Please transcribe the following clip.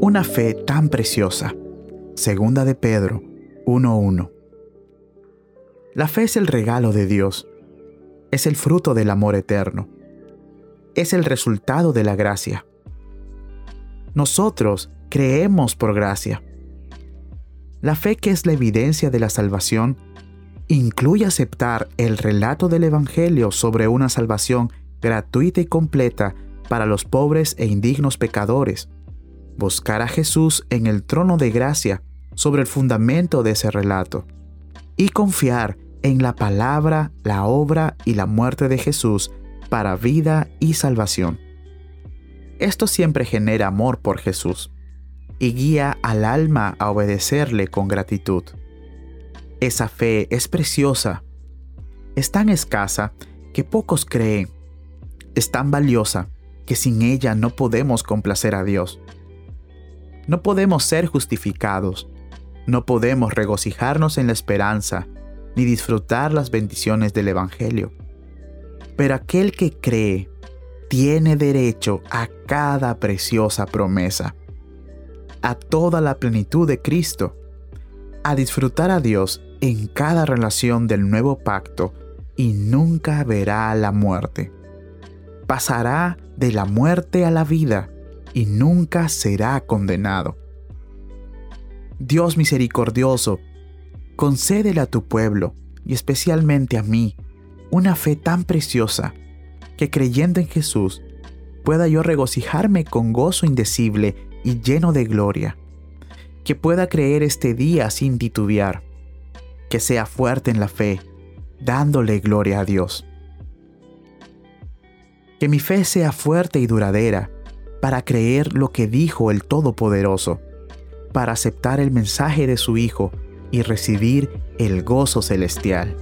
Una fe tan preciosa. Segunda de Pedro 1.1. La fe es el regalo de Dios. Es el fruto del amor eterno. Es el resultado de la gracia. Nosotros creemos por gracia. La fe que es la evidencia de la salvación incluye aceptar el relato del Evangelio sobre una salvación gratuita y completa para los pobres e indignos pecadores, buscar a Jesús en el trono de gracia sobre el fundamento de ese relato, y confiar en la palabra, la obra y la muerte de Jesús para vida y salvación. Esto siempre genera amor por Jesús y guía al alma a obedecerle con gratitud. Esa fe es preciosa, es tan escasa que pocos creen, es tan valiosa que sin ella no podemos complacer a Dios. No podemos ser justificados, no podemos regocijarnos en la esperanza, ni disfrutar las bendiciones del Evangelio. Pero aquel que cree tiene derecho a cada preciosa promesa, a toda la plenitud de Cristo, a disfrutar a Dios en cada relación del nuevo pacto y nunca verá la muerte. Pasará de la muerte a la vida y nunca será condenado. Dios misericordioso, concédele a tu pueblo, y especialmente a mí, una fe tan preciosa, que creyendo en Jesús, pueda yo regocijarme con gozo indecible y lleno de gloria, que pueda creer este día sin titubear, que sea fuerte en la fe, dándole gloria a Dios. Que mi fe sea fuerte y duradera para creer lo que dijo el Todopoderoso, para aceptar el mensaje de su Hijo y recibir el gozo celestial.